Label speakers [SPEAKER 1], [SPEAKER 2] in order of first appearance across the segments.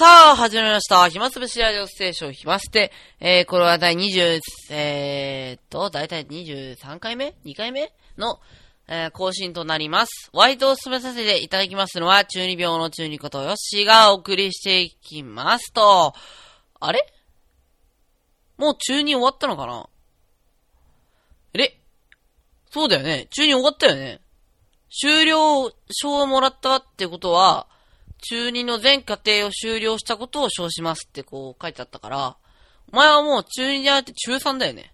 [SPEAKER 1] さあ、始まりました。暇つぶしラジオステーション暇捨て。えー、これは第20、えーっと、だいたい23回目 ?2 回目の、えー、更新となります。ワイドを進めさせていただきますのは、中二病の中二ことよしがお送りしていきますと、あれ？もう中二終わったのかな？え？そうだよね。中二終わったよね。終了証をもらったってことは、中2の全過程を終了したことを称しますってこう書いてあったから、お前はもう中2じゃなくて中3だよね。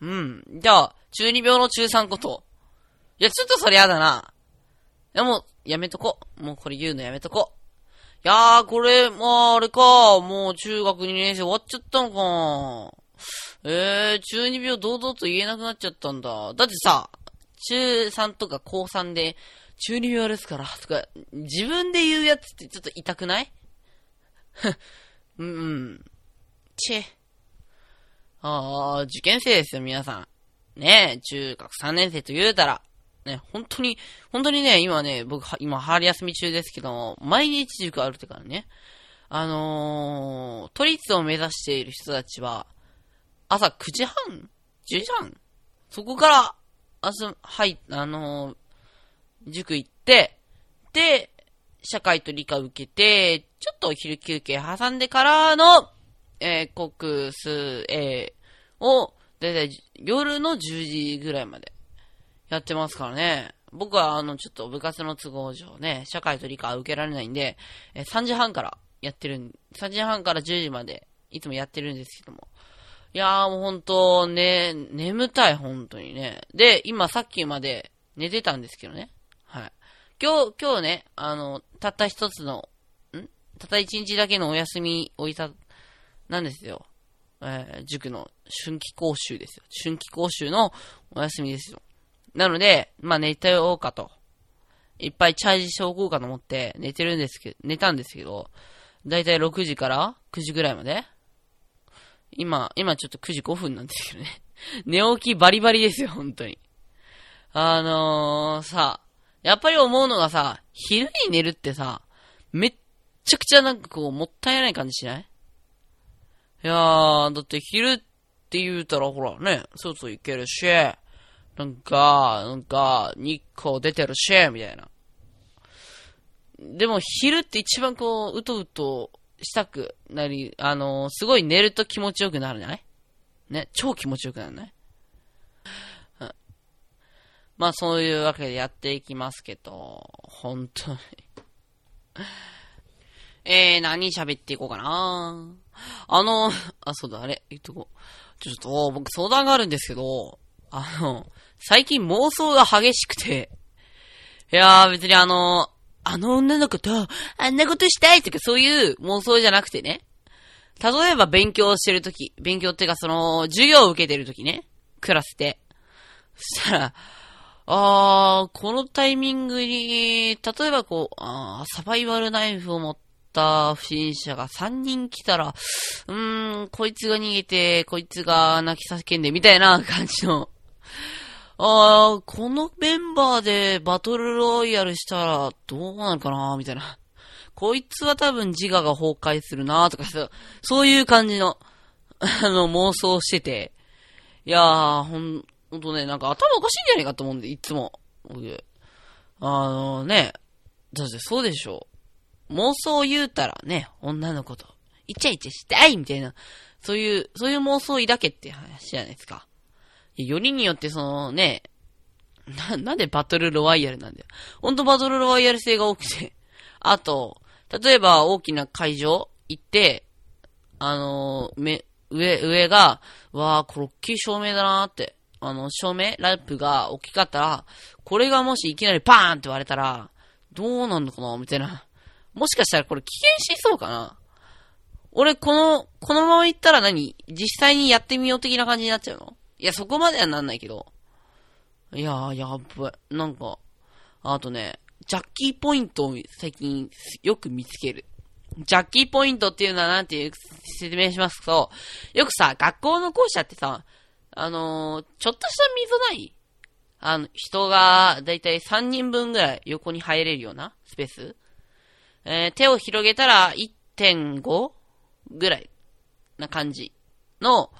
[SPEAKER 1] うん。じゃあ、中2病の中3こと。いや、ちょっとそれやだな。いや、もう、やめとこ。もうこれ言うのやめとこ。いやー、これ、まあ、あれか。もう中学2年生終わっちゃったのか。えー、中2病堂々と言えなくなっちゃったんだ。だってさ、中3とか高3で、中二病ですから、とか、自分で言うやつってちょっと痛くない？うん、うん。チェ。ああ、受験生ですよ、皆さん。ねえ、中学3年生と言うたら、ね、本当に、本当にね、今ね、僕、今、春休み中ですけども、毎日塾あるってからね、あのー、都立を目指している人たちは、朝9時半 ?10 時半？そこから、朝、はい、あのー、塾行って、で、社会と理科受けて、ちょっとお昼休憩挟んでからの、えー、国数、えー、を、だいたい夜の10時ぐらいまでやってますからね。僕はあの、ちょっと部活の都合上ね、社会と理科は受けられないんで、えー3時半からやってるん、3時半から10時まで、いつもやってるんですけども。いやーもう本当ね、眠たい、本当にね。で、今さっきまで寝てたんですけどね。今日、今日ね、あの、たった一つの、ん？たった一日だけのお休みをいた、なんですよ。えー、塾の春季講習ですよ。春季講習のお休みですよ。なので、まあ寝てようかと。いっぱいチャージしておこうかと思って寝てるんですけど、寝たんですけど、だいたい6時から9時ぐらいまで今、今ちょっと9時5分なんですけどね。寝起きバリバリですよ、本当に。あのー、さあ、やっぱり思うのがさ、昼に寝るってさ、めっちゃくちゃなんかこう、もったいない感じしない？いやー、だって昼って言うたらほらね、外行けるし、なんか、なんか、日光出てるし、みたいな。でも昼って一番こう、うとうとしたくなり、あのーすごい寝ると気持ちよくなるじゃない？ね、超気持ちよくなるね。まあそういうわけでやっていきますけど、本当に。えー、何喋っていこうかなあの、あ、そうだ、あれ、言っとこう。ちょっと、僕相談があるんですけど、あの、最近妄想が激しくて、いやー別にあの、あの女の子と、あんなことしたいとかそういう妄想じゃなくてね。例えば勉強してるとき、勉強っていうかその、授業を受けてるときね。クラスで。そしたら、あー、このタイミングに、例えばこう、あサバイバルナイフを持った不審者が3人来たら、うーん、こいつが逃げて、こいつが泣き叫んで、みたいな感じの。あー、このメンバーでバトルロイヤルしたらどうなるかなみたいな。こいつは多分自我が崩壊するなとかそう、そういう感じの、あの、妄想してて。いやー、ほん、ほんとね、なんか頭おかしいんじゃないかと思うんで、いつも。あのね、だってそうでしょう。妄想言うたらね、女の子と、イチャイチャしたいみたいな、そういう、そういう妄想を抱けって話じゃないですか。よりによってそのね、な、なんでバトルロワイヤルなんだよ。ほんとバトルロワイヤル性が多くて。あと、例えば大きな会場行って、あのーめ、上、上が、わー、これ大きい照明だなーって。あの、照明ランプが大きかったら、これがもしいきなりパーンって割れたら、どうなんのかなみたいな。もしかしたらこれ危険しそうかな俺、この、このまま行ったら何？実際にやってみよう的な感じになっちゃうの？いや、そこまではなんないけど。いやー、やっばい。なんか、あとね、ジャッキーポイントを最近よく見つける。ジャッキーポイントっていうのはなんていう説明しますと、よくさ、学校の校舎ってさ、あのーちょっとした溝ないあの、人がだいたい3人分ぐらい横に入れるようなスペースえー手を広げたら1.5ぐらいな感じの、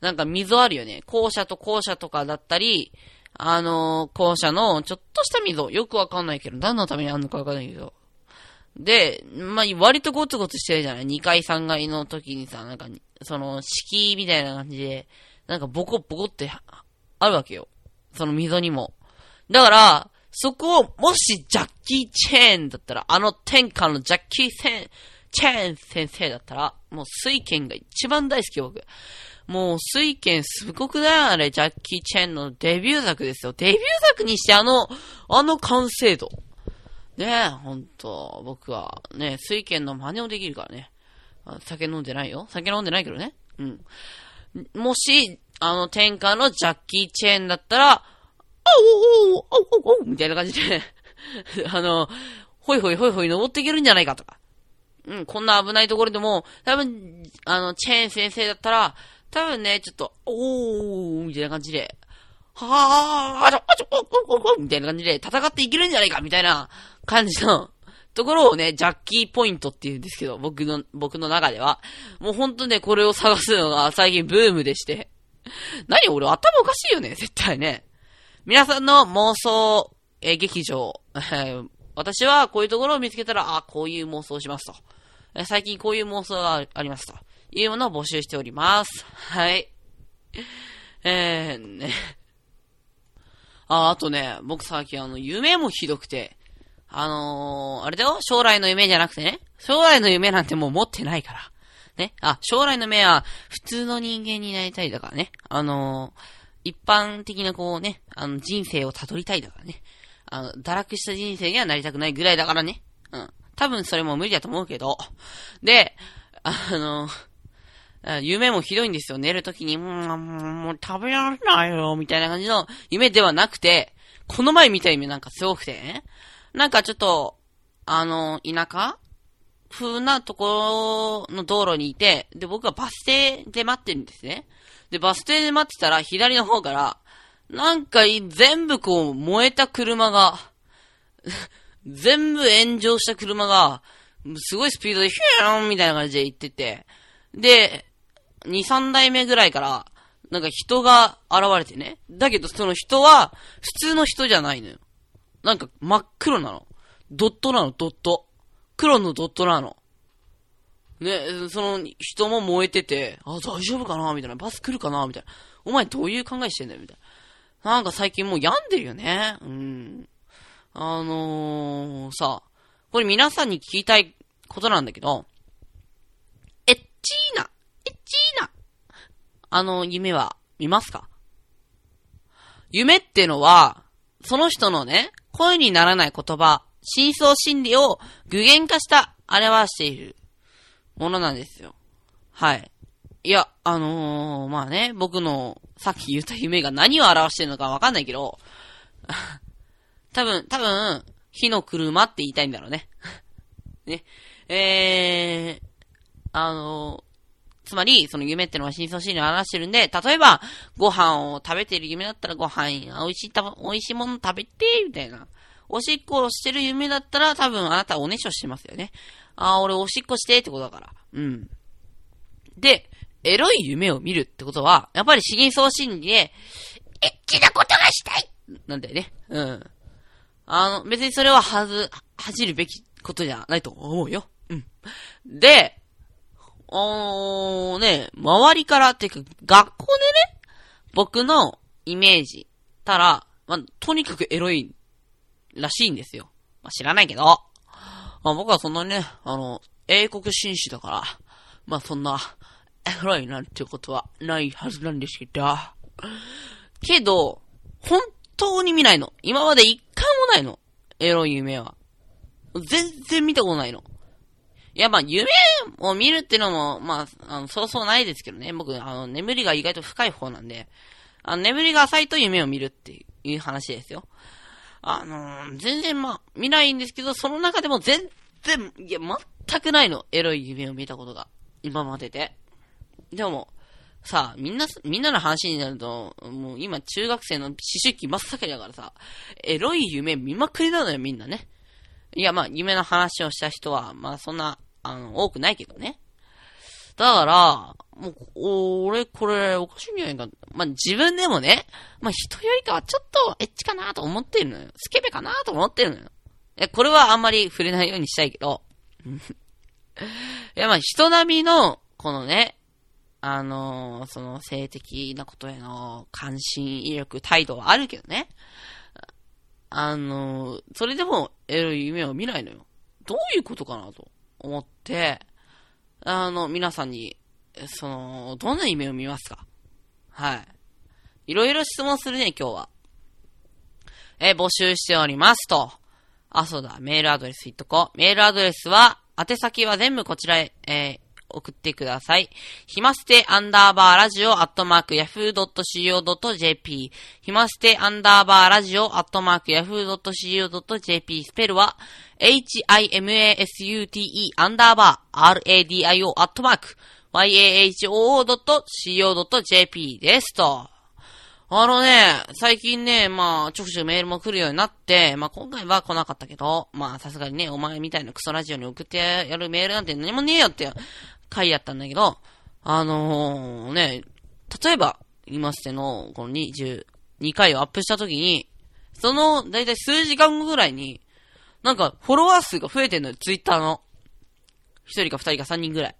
[SPEAKER 1] なんか溝あるよね。校舎と校舎とかだったり、あのー、校舎のちょっとした溝。よくわかんないけど、何のためにあんのかわかんないけど。で、まあ、割とゴツゴツしてるじゃない ?2 階3階の時にさ、なんか、その、敷居みたいな感じで、なんかボコボコってあるわけよ。その溝にも。だから、そこを、もしジャッキー・チェーンだったら、あの天下のジャッキー・セン、チェーン先生だったら、もう水剣が一番大好き僕。もう水剣すごくだよ、あれ。ジャッキー・チェーンのデビュー作ですよ。デビュー作にしてあの、あの完成度。ねえ、ほんと、僕は、ね、水剣の真似をできるからね。酒飲んでないよ。酒飲んでないけどね。うん。もし、あの天下のジャッキー・チェーンだったら、おおおおおおみたいな感じで あの、ほいほいほいほい登っていけるんじゃないかとか。うん、こんな危ないところでも、多分、あの、チェーン先生だったら、多分ね、ちょっと、おー、みたいな感じで、はぁー、あちょ、あちょ、おおおみたいな感じで戦っていけるんじゃないかみたいな感じのところをね、ジャッキーポイントって言うんですけど、僕の、僕の中では。もうほんとね、これを探すのが最近ブームでして。何俺頭おかしいよね、絶対ね。皆さんの妄想、え劇場、私はこういうところを見つけたら、あ、こういう妄想しますと。最近こういう妄想がありますと。いうものを募集しております。はい。えー、ね。あ、あとね、僕最近あの、夢もひどくて、あのー、あれだよ将来の夢じゃなくてね。将来の夢なんてもう持ってないから。ね。あ、将来の夢は、普通の人間になりたいだからね。あのー、一般的なこうね、あの、人生を辿りたいだからね。あの、堕落した人生にはなりたくないぐらいだからね。うん。多分それも無理だと思うけど。で、あのー、夢もひどいんですよ。寝るときに、もう、もう食べられないよ、みたいな感じの夢ではなくて、この前見た夢なんかすごくてね。なんかちょっと、あの、田舎風なところの道路にいて、で、僕はバス停で待ってるんですね。で、バス停で待ってたら、左の方から、なんか、全部こう、燃えた車が 全部炎上した車が、すごいスピードでヒューンみたいな感じで行ってて、で、2、3台目ぐらいから、なんか人が現れてね。だけどその人は、普通の人じゃないのよ。なんか真っ黒なの。ドットなの、ドット。黒のドットなの。ね、その人も燃えてて、あ、大丈夫かな？みたいな。バス来るかな？みたいな。お前どういう考えしてんだよ？みたいな。なんか最近もう病んでるよね。うん。あのー、さ、これ皆さんに聞きたいことなんだけど、エッチーな、エッチーな、あの夢は見ますか？夢ってのは、その人のね、声にならない言葉、真相心理を具現化した表しているものなんですよ。はい。いや、あのー、まあね、僕のさっき言った夢が何を表してるのかわかんないけど、多分、多分、火の車って言いたいんだろうね。ね。えー、あのー、つまり、その夢ってのは真相心理を表してるんで、例えば、ご飯を食べている夢だったらご飯、美味しいた、美味しいもの食べて、みたいな。おしっこをしてる夢だったら、多分あなたおねしょしてますよね。ああ、俺おしっこしてってことだから。うん。で、エロい夢を見るってことは、やっぱり資源送信で、エッチなことがしたいなんだよね。うん。あの、別にそれははず、恥じるべきことじゃないと思うよ。うん。で、おー、ね、周りからっていうか、学校でね、僕のイメージたら、まあ、とにかくエロいらしいんですよ。まあ、知らないけど。まあ、僕はそんなにね、あの、英国紳士だから、まあ、そんな、エロいなんてことはないはずなんですけど。けど、本当に見ないの。今まで一回もないの。エロい夢は。全然見たことないの。いや、まあ、夢を見るっていうのも、まあ、あの、そうそうないですけどね。僕、あの、眠りが意外と深い方なんで、あの、眠りが浅いと夢を見るっていう話ですよ。あのー、全然まあ、見ないんですけど、その中でも全然、いや、全くないの。エロい夢を見たことが。今までで。でも、さあ、みんな、みんなの話になると、もう今中学生の思春期真っ盛りだからさ、エロい夢見まくりなのよ、みんなね。いや、まあ、夢の話をした人は、まあ、そんな、あの、多くないけどね。だから、もう、俺、これ、おかしいんじゃないか。まあ、自分でもね、まあ、人よりかはちょっとエッチかなと思ってるのよ。スケベかなと思ってるのよ。え、これはあんまり触れないようにしたいけど。いや、まあ、人並みの、このね、あのーその性的なことへの関心、意欲、態度はあるけどね。あのそれでもエロい夢を見ないのよ。どういうことかなと思って、あの、皆さんに、その、どんな夢を見ますか？はい。いろいろ質問するね、今日は。え募集しておりますと。あ、そうだ、メールアドレス言っとこう。メールアドレスは、宛先は全部こちらへ、えー送ってください。ひまステアンダーバーラジオアットマークヤフー .co.jp ひまステアンダーバーラジオアットマークヤフー .co.jp スペルは h-i-m-a-s-u-t-e アンダーバー radio アットマーク yahoo.co.jp ですと。あのね、最近ね、まあ、ちょくちょくメールも来るようになって、まあ今回は来なかったけど、まあさすがにね、お前みたいなクソラジオに送ってやるメールなんて何もねえよって回やったんだけど、あのー、ね、例えば、言いましての、この22回をアップした時に、その、だいたい数時間後ぐらいに、なんか、フォロワー数が増えてんのよ、ツイッターの。一人か二人か三人ぐらい。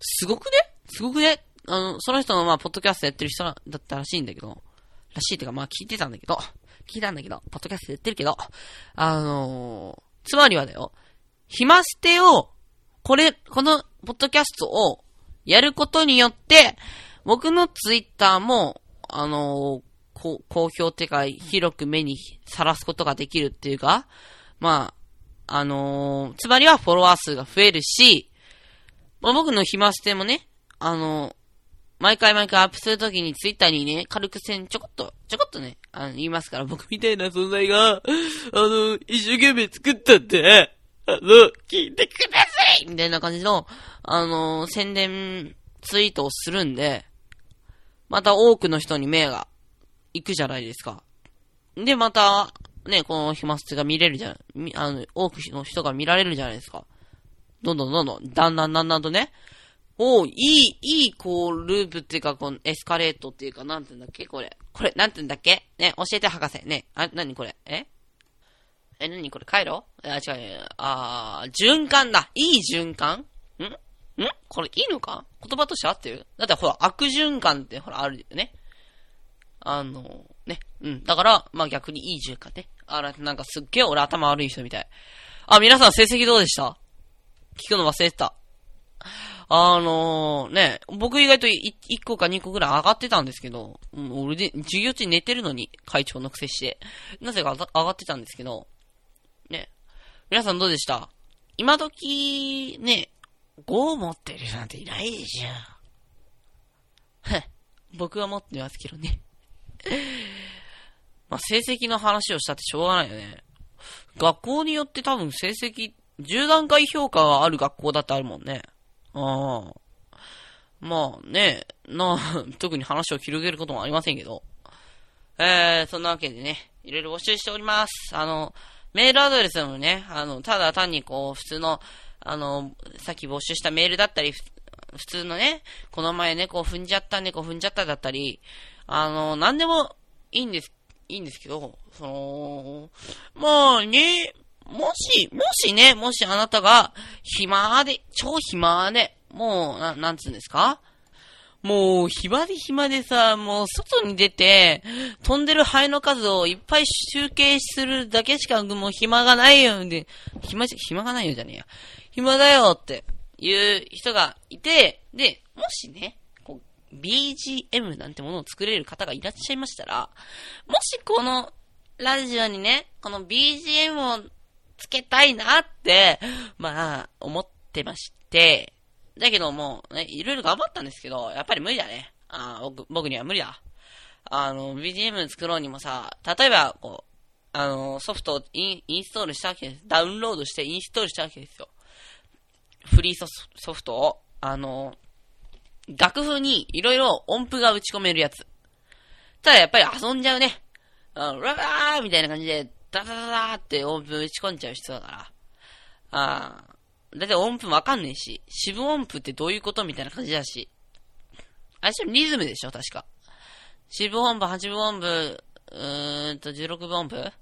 [SPEAKER 1] すごくね？すごくね？あの、その人のまあ、ポッドキャストやってる人だったらしいんだけど、らしいってかまあ聞いてたんだけど、聞いたんだけど、ポッドキャストやってるけど、あのー、つまりはだよ、暇捨てを、これ、この、ポッドキャストを、やることによって、僕のツイッターも、あのーこ公表ってか、広く目にさらすことができるっていうか、まあ、あのーつまりはフォロワー数が増えるし、まあ、僕の暇捨てもね、あのー毎回毎回アップするときにツイッターにね、軽く線ちょこっと、ちょこっとね、あの、言いますから、僕みたいな存在が、あの、一生懸命作ったって、あの、聞いてくださいみたいな感じの、あの、宣伝ツイートをするんで、また多くの人に目が行くじゃないですか。で、また、ね、この暇捨てが見れるじゃん。あの、多くの人が見られるじゃないですか。どんどんどんどん、だんだんだんだんとね、おいい、いい、こう、ループっていうか、このエスカレートっていうか、なんて言うんだっけこれ。これ、なんて言うんだっけね、教えて博士。ね、あ、なにこれえ？え、なにこれ回路あ、違う。あー、循環だ。いい循環？ん？ん？これいいのか？言葉として合ってる？だってほら、悪循環ってほら、あるよね。あの、ね。うん。だから、まあ逆にいい循環ね。あら、なんかすっげえ俺頭悪い人みたい。あ、皆さん成績どうでした？聞くの忘れてた。あのー、ね、僕意外と1個か2個ぐらい上がってたんですけど、俺で、授業中寝てるのに、会長のくせして、なぜか上がってたんですけど、皆さんどうでした？今時、ね、5を持ってるなんていないでしょ。僕は持ってますけどね。まあ、成績の話をしたってしょうがないよね。学校によって多分成績、10段階評価がある学校だってあるもんね。ああ。まあね、な、特に話を広げることもありませんけど。えー、そんなわけでね、いろいろ募集しております。あの、メールアドレスもね、あの、ただ単にこう、普通の、あの、さっき募集したメールだったり、普通のね、この前猫踏んじゃった、猫踏んじゃっただったり、あの、なんでもいいんです、いいんですけど、その、まあね、もし、もしね、もしあなたが、暇で、超暇で、もう、ななんつうんですか？もう、暇で暇でさ、もう、外に出て、飛んでるハエの数をいっぱい集計するだけしか、もう暇がないよ、で、暇じゃ、暇がないよじゃねえや。暇だよっていう人がいて、で、もしね、こう、BGM なんてものを作れる方がいらっしゃいましたら、もしこのラジオにね、この BGM をつけたいなって、まあ、思ってまして、だけどもう、ね、いろいろ頑張ったんですけど、やっぱり無理だね。あ僕、僕には無理だ。あの、BGM 作ろうにもさ、例えば、こう、あの、ソフトをインインストールしたわけです。ダウンロードしてインストールしたわけですよ。フリーソソフトを、あの、楽譜にいろいろ音符が打ち込めるやつ。ただやっぱり遊んじゃうね。あの、ララーみたいな感じで、ダダダダーって音符打ち込んじゃう人だから。ああだいたい音符わかんねえし、四分音符ってどういうことみたいな感じだし。あそれリズムでしょ確か。四分音符、八分音符、うーんと、十六分音符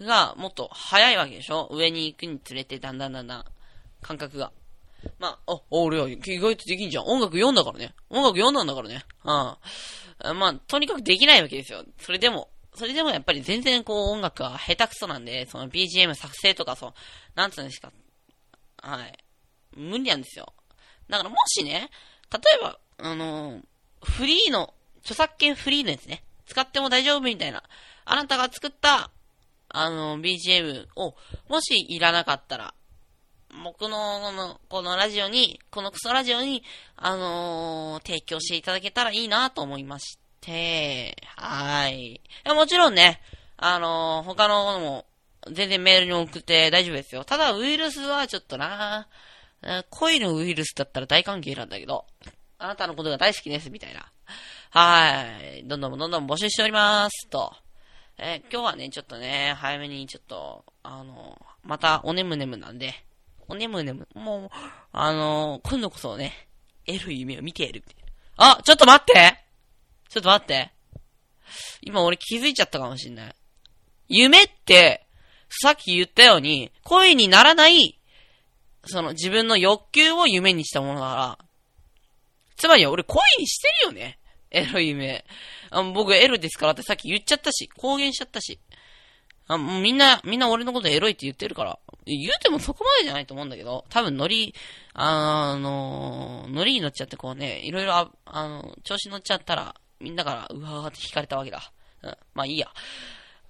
[SPEAKER 1] がもっと早いわけでしょ上に行くにつれてだんだんだんだん感覚が。まあ、あ、俺は意外とできんじゃん。音楽読んだからね。音楽読んだんだからね。うん。まあ、とにかくできないわけですよ。それでも。それでもやっぱり全然こう音楽は下手くそなんで、その BGM 作成とかそう、なんつうんですか。はい。無理なんですよ。だからもしね、例えば、あの、フリーの、著作権フリーのやつね。使っても大丈夫みたいな。あなたが作った、あの、BGM を、もしいらなかったら、僕の、この、このラジオに、このクソラジオに、あのー、提供していただけたらいいなと思いまして、はい。いもちろんね、あの、他のものも、全然メールに送って大丈夫ですよ。ただ、ウイルスはちょっとな恋のウイルスだったら大歓迎なんだけど、あなたのことが大好きです、みたいな。はい。どんどんどんどん募集しております、と。えー、今日はね、ちょっとね、早めにちょっと、あの、またおねむねむなんで、おねむねむ、もう、あの今度こそね、得る夢を見てやる。あ、ちょっと待ってちょっと待って。今俺気づいちゃったかもしんない。夢って、さっき言ったように、恋にならない、その自分の欲求を夢にしたものだから、つまり俺恋にしてるよね。エロい夢。あ僕エロですからってさっき言っちゃったし、公言しちゃったし。あみんな、みんな俺のことエロいって言ってるから。言うてもそこまでじゃないと思うんだけど、多分ノリ、あの、ノリに乗っちゃってこうね、いろいろあ、あの、調子乗っちゃったら、みんなからうわーって引かれたわけだ。うん、まあいいや。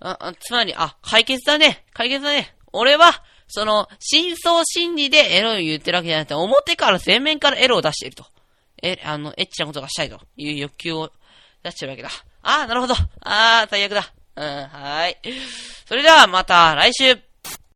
[SPEAKER 1] あ、あつまり、あ、解決だね。解決だね。俺は、その、真相心理でエロい言ってるわけじゃなくて、表から前面からエロを出していると。え、あの、エッチなことがしたいという欲求を出してるわけだ。ああ、なるほど。ああ、最悪だ。うん、はい。それではまた来週